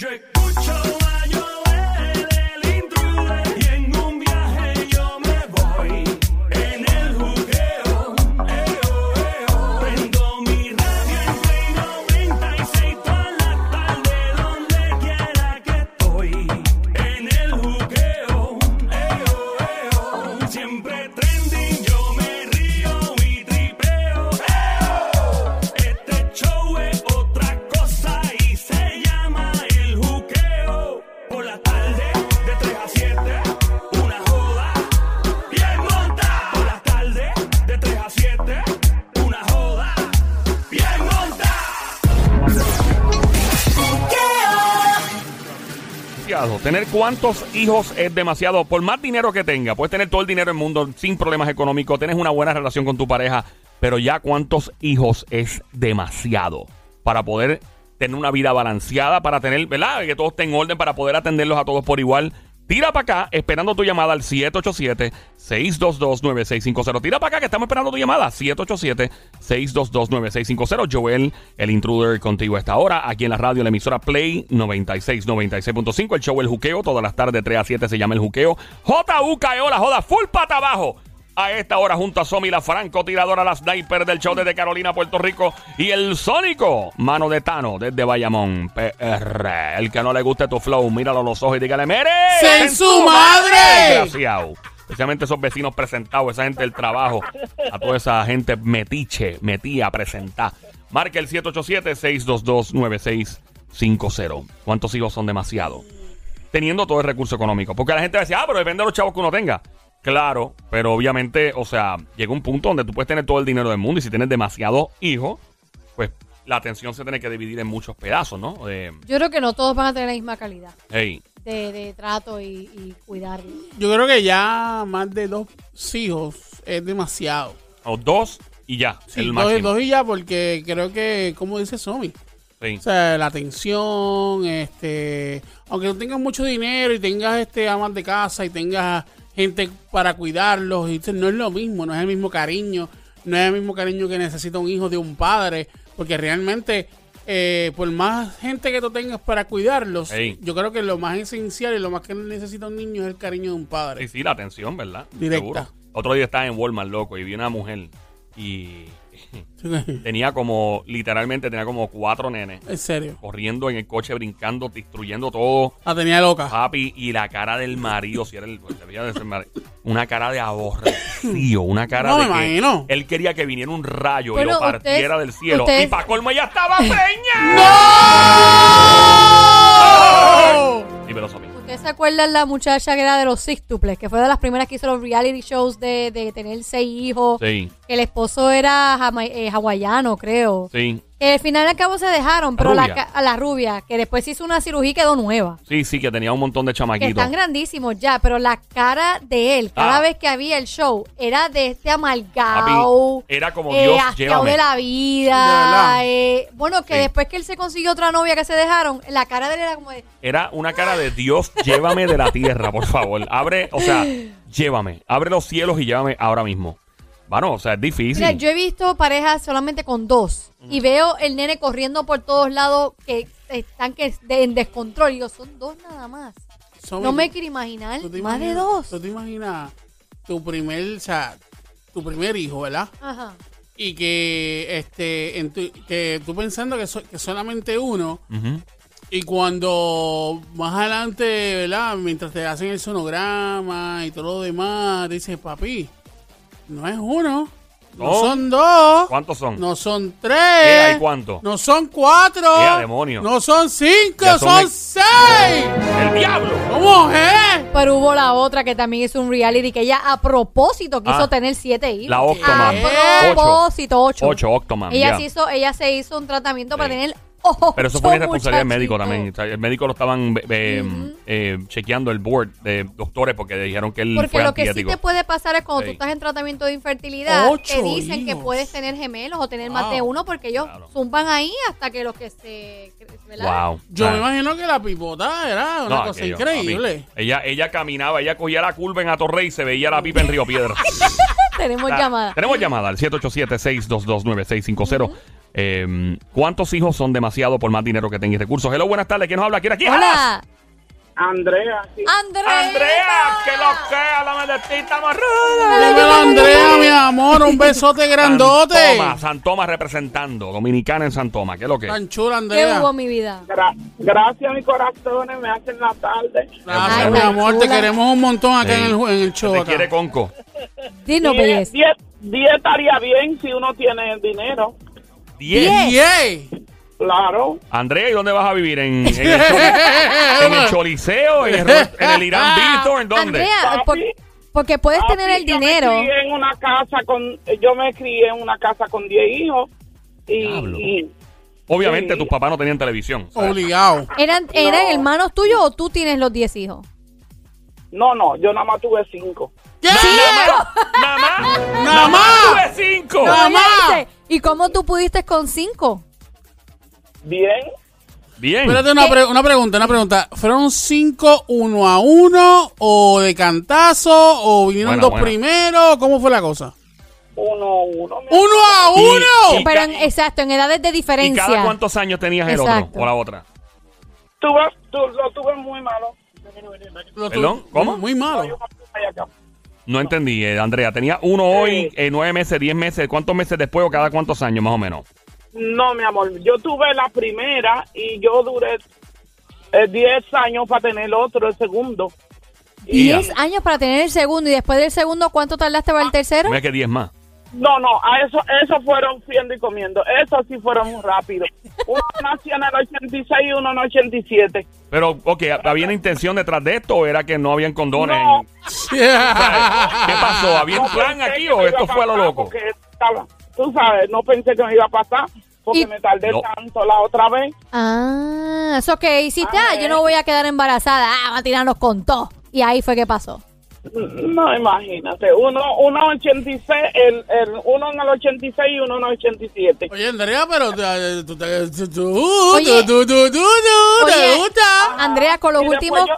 Yo escucho a Tener cuántos hijos es demasiado. Por más dinero que tenga, puedes tener todo el dinero del mundo sin problemas económicos, tienes una buena relación con tu pareja, pero ya cuántos hijos es demasiado para poder tener una vida balanceada, para tener, ¿verdad? Que todo esté en orden, para poder atenderlos a todos por igual. Tira para acá, esperando tu llamada al 787-622-9650. Tira para acá, que estamos esperando tu llamada. 787-622-9650. Joel, el intruder, contigo a esta hora. Aquí en la radio, la emisora Play 96, 96.5. El show El Juqueo, todas las tardes, 3 a 7 se llama El Juqueo. J.U.K.E.O. la joda, full pata abajo. A esta hora, junto a Somi, la francotiradora, la sniper del show desde Carolina, Puerto Rico. Y el Sónico, mano de Tano, desde Bayamón, PR. El que no le guste tu flow, míralo a los ojos y dígale, ¡Mere! ¡En su madre! Desgraciado. Especialmente esos vecinos presentados, esa gente del trabajo, a toda esa gente metiche, metía, presentar. Marca el 787-622-9650. ¿Cuántos hijos son demasiado? Teniendo todo el recurso económico. Porque la gente va a decir, ah, pero depende de los chavos que uno tenga. Claro, pero obviamente, o sea, llega un punto donde tú puedes tener todo el dinero del mundo y si tienes demasiados hijos, pues la atención se tiene que dividir en muchos pedazos, ¿no? Eh, Yo creo que no todos van a tener la misma calidad hey, de, de trato y, y cuidarlo. Yo creo que ya más de dos hijos es demasiado. o dos y ya, Sí, el dos, máximo. dos y ya, porque creo que, como dice Somi, Sí. o sea, la atención, este, aunque no tengas mucho dinero y tengas este amas de casa y tengas gente para cuidarlos, y, no es lo mismo, no es el mismo cariño, no es el mismo cariño que necesita un hijo de un padre, porque realmente, eh, por más gente que tú tengas para cuidarlos, Ey. yo creo que lo más esencial y lo más que necesita un niño es el cariño de un padre. Sí, sí, la atención, ¿verdad? Directa. Seguro. Otro día estaba en Walmart, loco, y vi una mujer y tenía como, literalmente tenía como cuatro nenes en serio. corriendo en el coche, brincando, destruyendo todo. La tenía loca. Papi, y la cara del marido, si era el, pues, debía de ser marido, una cara de aborrecido, una cara No, de me que imagino. él quería que viniera un rayo y Bueno, lo partiera ustedes- del cielo. ustedes- Y para colmo ella estaba preñada. Dímelo, se acuerdan la muchacha que era de los sextuples? Que fue de las primeras que hizo los reality shows de, de tener seis hijos. Sí, El esposo era jama- eh, hawaiano, creo. sí. Que al final y al cabo se dejaron, pero la, Rubia. ca- a la rubia, que después se hizo una cirugía y quedó nueva. Sí, sí, que tenía un montón de Que chamaquitos. están grandísimos ya, pero la cara de él, cada Ah. vez que había el show, era de este amargado. Papi, era como, eh, Dios, asqueado llévame. de la De vida. verdad. eh, bueno, que Sí. después que él se consiguió otra novia que se dejaron, la cara de él era como de. Era una cara de Dios, llévame de la tierra, por favor. Abre, o sea, llévame. Abre los cielos y llévame ahora mismo. Bueno, o sea, es difícil. Mira, yo he visto parejas solamente con dos y veo el nene corriendo por todos lados que están que de- en descontrol. Y yo, son dos nada más. No me quiero imaginar ¿tú te más de dos. ¿Tú te imaginas tu primer, o sea, tu primer hijo, ¿verdad? Ajá. Y que este en tu- que tú pensando que, so- que solamente uno y cuando más adelante, ¿verdad? Mientras te hacen el sonograma y todo lo demás, dices, papi, no es uno, no, No. son dos, ¿Cuántos son? no son ¿Qué tres, hay cuánto? no son cuatro, ¡Ea, demonio! no son cinco, Ya son son, el- seis. ¡El diablo! ¿Cómo es? Pero hubo la otra que también hizo un reality que ella a propósito quiso Ah. tener siete hijos. La Octoman. A propósito, ocho. Ocho, Octoman. Ella, ya. se hizo, ella se hizo un tratamiento para Sí. tener Pero eso fue irresponsabilidad del médico también. O sea, el médico lo estaban eh, eh, chequeando el board de doctores porque le dijeron que él Porque fue lo que sí te puede pasar es cuando Sí. tú estás en tratamiento de infertilidad, Ocho te dicen que puedes tener gemelos o tener más de uno porque ellos Claro. zumban ahí hasta que los que se... ¿verdad? Wow. Yo Ah. me imagino que la pipota era una No, cosa aquello, increíble. Ella, ella caminaba, ella cogía la curva en Atorrey y se veía la pipa en Río Piedra. Tenemos Ah, llamada. Tenemos llamada al 787-622-9650. Eh, ¿Cuántos hijos son demasiado por más dinero que tengas y recursos? Hello, buenas tardes. ¿Quién nos habla? ¿Quién aquí? Hola. Andrea, sí. Andrea. Andrea, que lo que de ti, estamos Dímelo, Andrea, mi amor, un besote grandote. Santoma, Santoma representando, dominicana en Santoma, ¿qué es lo que? Tan chula, ¿Qué Andrea. hubo, mi vida? Gra- gracias, mi corazón, me hacen la tarde. Gracias, Ay, mi amor, te queremos un montón acá en, el, en el show. Te acá. quiere Conco. Diez- belleza. diez- diez estaría bien si uno tiene dinero. 10. Yay. Claro. Andrea, ¿y dónde vas a vivir? ¿En, en el, en el Choliseo? ¿En el, en el Irán Víctor? ¿En dónde? Andrea, por- porque puedes Papi, tener el yo dinero. Me crié en una casa con, yo me crié en una casa con 10 hijos. Y, y Obviamente Sí. tus papás no tenían televisión. ¿sabes? Obligado. ¿Eran, ¿Eran No. hermanos tuyos o tú tienes los 10 hijos? no, no, yo nada más tuve 5. ¿Qué? Nada más. Nada más. Tuve cinco. Nada más. ¿Y cómo tú pudiste con 5? Bien. Bien. Espérate, una, pre- una pregunta, una pregunta. ¿Fueron cinco uno a uno o de cantazo o vinieron Buena, dos buena. primeros? ¿Cómo fue la cosa? Uno, uno. mi ¡Uno a Y- uno! y- Pero en- exacto, en edades de ¿Y diferencia. cada cuántos años tenías el otro o la otra? Tuve, tu- lo tuve muy malo. Lo tu- ¿Perdón? ¿Cómo? Muy Hay malo. una playa acá. No entendí, eh, Andrea. Tenía uno hoy, eh, nueve meses, diez meses. ¿Cuántos meses después o cada cuántos años más o menos? No, mi amor, yo tuve la primera y yo duré eh, 10 años para tener el otro, el segundo. 10 años para tener el segundo y después del segundo, ¿cuánto tardaste para el tercero? No es que diez más. No, no, a eso, eso fueron fiendo y comiendo. Eso sí fueron muy rápidos. Uno nació en el 86 y uno en el 87. Pero, ok, ¿había una intención detrás de esto o era que no habían condones? ¿Qué pasó? ¿Había un No plan aquí o esto fue a lo loco? estaba- tú sabes, no pensé que me iba a pasar porque Y- me tardé No. tanto la otra vez. Ah, eso que hiciste, ah, Ah, yo no voy a quedar embarazada, ah, va a tirarnos con todo. Y ahí fue que pasó. No, imagínate, uno, uno 86, el, el, uno en el 86 y uno en el 87. Oye, Andrea, pero tú, te- tú, tú, Oye. tú, tú, tú, tú, tú, Oye, ¿te gusta? Andrea, con los Y últimos, yo-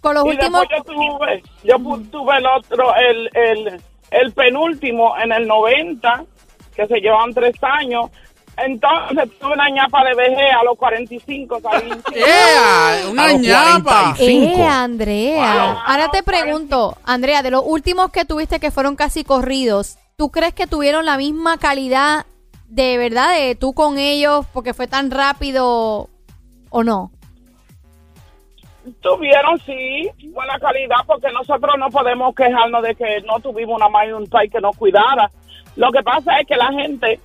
con los y últimos, yo tuve, yo tuve el otro, el, el, el penúltimo en el 90, que se llevan tres años. Entonces tuve una ñapa de vejez a los 45, salí. ¡Ea! ¡Una ñapa! 45. eh, Andrea. Wow. Ahora te pregunto, Andrea, de los últimos que tuviste que fueron casi corridos, ¿tú crees que tuvieron la misma calidad de verdad de tú con ellos porque fue tan rápido o no? Tuvieron, sí, buena calidad, porque nosotros no podemos quejarnos de que no tuvimos una madre y un pai que nos cuidara. Lo que pasa es que la gente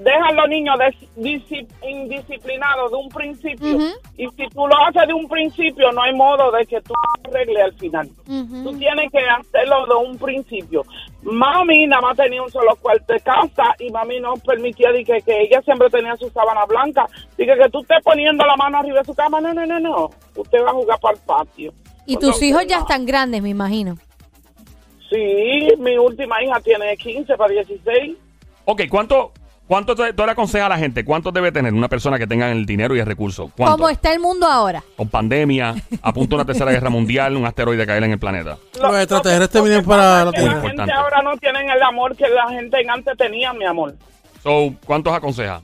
deja a los niños indisciplinados de un principio. Y si tú lo haces de un principio, no hay modo de que tú arregles al final. Ujú. Tú tienes que hacerlo de un principio. Mami nada más tenía un solo cuarto de casa y mami no permitía de que, que ella siempre tenía su sábana blanca. Dije que tú estés poniendo la mano arriba de su cama. No, no, no, no. Usted va a jugar para el patio. Y tus hijos ya están grandes, me imagino. Sí, mi última hija tiene 15 para 16. Ok, ¿cuánto, cuánto tú, tú le aconsejas a la gente? ¿Cuánto debe tener una persona que tenga el dinero y el recurso? ¿Cuánto? ¿Cómo está el mundo ahora? Con pandemia, a punto de una tercera guerra mundial, un asteroide caer en el planeta. Los extraterrestres vienen para la que la gente Importante. ahora no tienen el amor que la gente antes tenía, mi amor. So, ¿cuántos aconseja?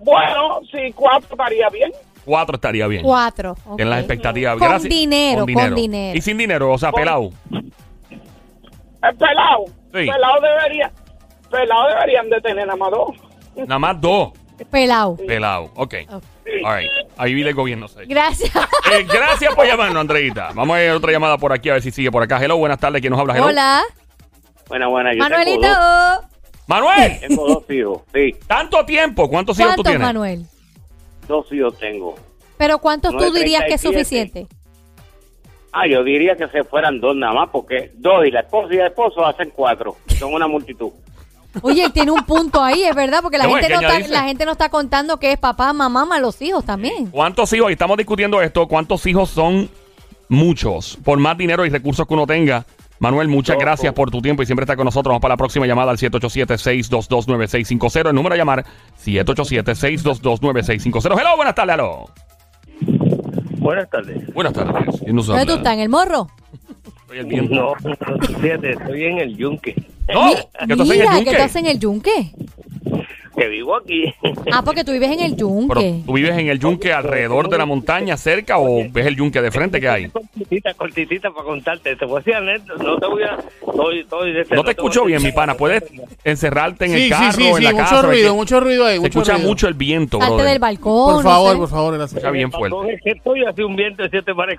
Bueno, si cuatro estaría bien. Cuatro estaría bien. Cuatro. ok. En las expectativas. Con Gracias. dinero, con dinero. Y sin dinero, o sea, pelado. El pelado. Sí. Pelado debería. Pelado deberían de tener nada más dos. Nada más dos. Pelado. Pelado. Ok. Ok. All right. Ahí vive el gobierno. Gracias. Eh, gracias por llamarnos, Andreita. Vamos a ver otra llamada por aquí, a ver si sigue por acá. Hello, buenas tardes. ¿Quién nos habla? Hello. Hola. Buena, buena. Yo Manuelito. Manuel, tengo dos hijos, sí. tanto tiempo. ¿Cuántos hijos tú ¿Cuántos, tienes? Manuel? Dos hijos tengo. Pero ¿cuántos tú dirías que es 37. suficiente? Ah, yo diría que se fueran dos nada más, porque dos y la esposa y el esposo hacen cuatro. Son una multitud. Oye, tiene un punto ahí, es verdad, porque la, No, gente que no está, añadirse. la gente no está contando que es papá, mamá, más los hijos también. ¿Cuántos hijos? Y estamos discutiendo esto. ¿Cuántos hijos son muchos? Por más dinero y recursos que uno tenga. Manuel, muchas Ojo. gracias por tu tiempo y siempre está con nosotros. Vamos para la próxima llamada al 787-622-9650. El número a llamar, 787-622-9650. Hello, buenas tardes, hello. Buenas tardes. Buenas tardes. ¿Quién nos ¿Dónde tú habla? estás? ¿En el morro? Soy el viento. No, fíjate, estoy en el yunque. No, ¿qué tú haces en el Mira, ¿qué yunque? tú haces en el yunque? que vivo aquí. Ah, porque tú vives en el Pero yunque. tú vives en el yunque alrededor de la montaña, cerca, o ves el yunque de frente que hay. cortitita, cortitita para contarte. Te voy a decir no te voy a... Estoy, estoy de No te escucho bien, mi pana. ¿Puedes encerrarte en el Sí, carro, sí, sí, en la mucho casa? ruido, mucho ruido ahí. Se mucho escucha ruido. mucho el viento, Salte brother. del balcón. Por no favor, sé. por favor, gracias. escucha bien fuerte. Que estoy hace un viento de siete pares.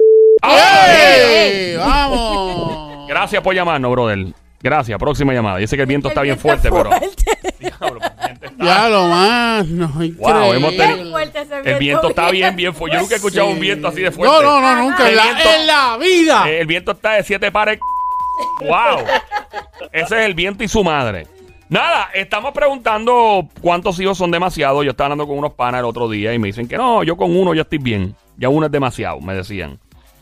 ¡Vamos! Gracias por llamarnos, brother. Gracias. Próxima llamada. Yo sé que el viento está bien fuerte, pero... Diablo, el viento está- Ya lo más, no, Wow, hemos tenido- Bien fuerte ese El viento está bien, bien fuerte. Yo nunca he escuchado un viento así de fuerte. No, no, no, nunca. En la, El viento- en la vida. Eh, el viento está de siete pares. ¡Wow! Ese es el viento y su madre. Nada, estamos preguntando cuántos hijos son demasiados. Yo estaba hablando con unos panas el otro día y me dicen que no, yo con uno ya estoy bien. Ya uno es demasiado, me decían.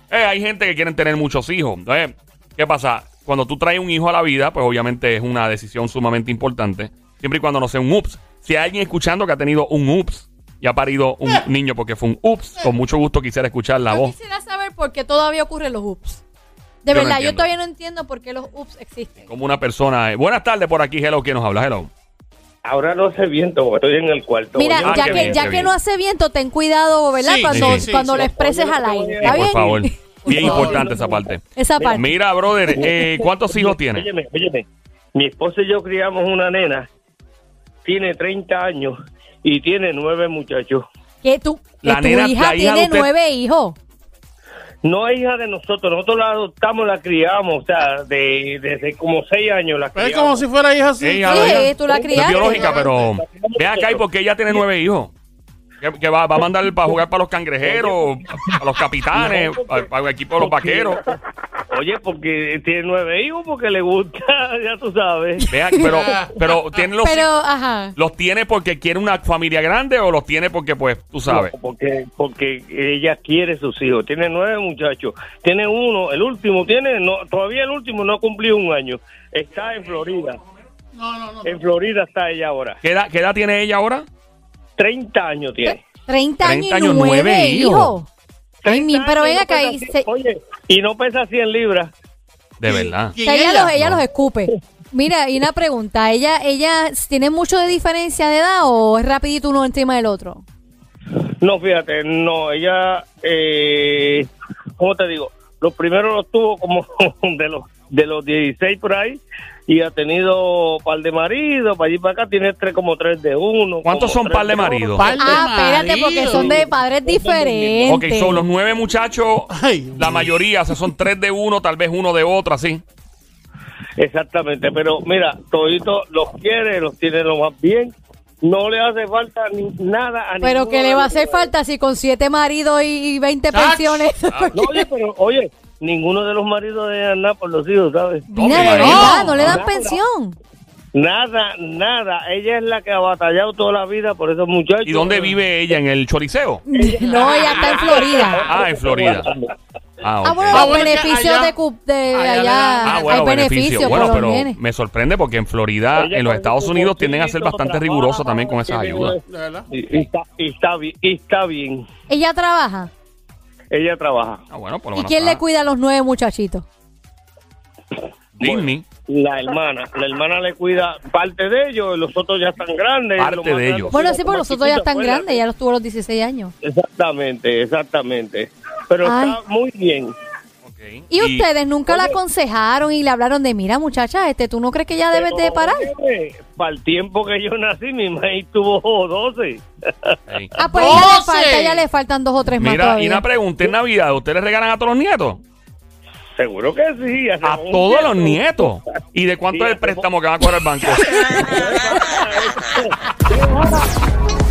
Eh, hay gente que quieren tener muchos hijos. Entonces, ¿qué pasa? Cuando tú traes un hijo a la vida, pues obviamente es una decisión sumamente importante. Siempre y cuando no sea un ups. Si hay alguien escuchando que ha tenido un ups y ha parido un niño porque fue un ups, con mucho gusto quisiera escuchar la Yo voz. quisiera saber por qué todavía ocurren los ups. De Yo no verdad, yo todavía no entiendo por qué los ups existen. Como una persona. eh, Buenas tardes por aquí, hello. ¿Quién nos habla? Hello. Ahora no hace viento, porque estoy en el cuarto. Mira, Ah, ya qué que bien, ya que bien. no hace viento, ten cuidado, ¿verdad? Sí, cuando sí, sí, cuando sí. lo expreses al aire. ¿Está Sí, bien? por favor. Bien importante esa parte. Esa parte. Mira, brother, eh, ¿cuántos hijos tienes? Óyeme, óyeme. Mi esposa y yo criamos una nena, tiene 30 años y tiene nueve muchachos. Que tú, que La tu nena- hija la hija de tiene usted- nueve hijos. No es hija de nosotros, nosotros la adoptamos, la criamos, o sea, de, desde como seis años la es como si fuera hija así. Ella- Sí, ella- tú la es criaste. biológica, pero ve acá y porque ella tiene nueve hijos. Que, que va, va a mandar para jugar para los cangrejeros, para los capitanes, para, para el equipo de los vaqueros. Oye, porque tiene nueve hijos, porque le gusta, ya tú sabes. Vea, pero, pero tiene los, Pero, ajá. los tiene porque quiere una familia grande o los tiene porque, pues, tú sabes. No, porque, porque ella quiere sus hijos. Tiene nueve muchachos. Tiene uno, el último, tiene, no, todavía el último no ha cumplido un año. Está en Florida. No, no, no. En Florida está ella ahora. ¿Qué edad, qué edad tiene ella ahora? 30 años tiene. 30 años 30 y años, nueve nueve hijos. hijos. Ay, mi- 30 pero y venga no acá. pesa y cien- se- Oye, y no pesa 100 libras. De verdad. o ¿Quién sea, ella, ella? los, ella No. los escupe. Mira, y una pregunta. ¿Ella ella tiene mucho de diferencia de edad o es rapidito uno encima del otro? No, fíjate, no, ella, eh, ¿cómo te digo? Los primeros los tuvo como de los de los 16 por ahí y ha tenido par de maridos, para allí y para acá tiene tres como tres de uno. ¿Cuántos son par de maridos? Par de Ah, espérate, porque son de padres diferentes. Ok, son los nueve muchachos, Ay, la mayoría, o sea, son tres de uno, tal vez uno de otro, así. Exactamente, pero mira, todito los quiere, los tiene lo más bien. No le hace falta ni nada a Pero que le va a hacer falta si con siete maridos y y 20 Ach. pensiones. No, oye, pero oye, ninguno de los maridos de nada por los hijos, ¿sabes? Mira, de No, verdad, no le dan nada. pensión. Nada, nada. Ella es la que ha batallado toda la vida por esos muchachos. ¿Y dónde vive ella? ¿En el choriceo? No, ella está en Florida. Ah, en Florida. Ah, Ah, ok. bueno, Ah, los bueno, que beneficios allá- de, cu- de allá allá, Ah, hay bueno, beneficios beneficio. por Bueno, pero nenes. me sorprende porque en Florida, Ella en los Estados Unidos, tienden a ser bastante rigurosos también con esas ayudas. Y, y está, y está bien, y está bien. Ella trabaja. Ella trabaja. Ah, bueno, por lo ¿Y menos. quién le cuida a los nueve muchachitos? Disney. La hermana, la hermana le cuida parte de ellos, los otros ya están grandes. Parte de más ellos. Bueno, sí, los porque los otros ya están acuérdate. grandes, ya los tuvo a los 16 años. Exactamente, exactamente. Pero Ay. está muy bien. ¿Y ustedes nunca la aconsejaron y le hablaron de, mira, muchacha, este, ¿tú no crees que ya debes de parar? Para el tiempo que yo nací, mi maíz tuvo 12. Ey. Ah, pues ya le ¡Doce! falta, ya le faltan dos o tres más Mira, y una pregunta, en Navidad, ¿ustedes regalan a todos los nietos? Seguro que sí. A todos los nietos. ¿Y de cuánto Sí, es el préstamo que va a cobrar el banco?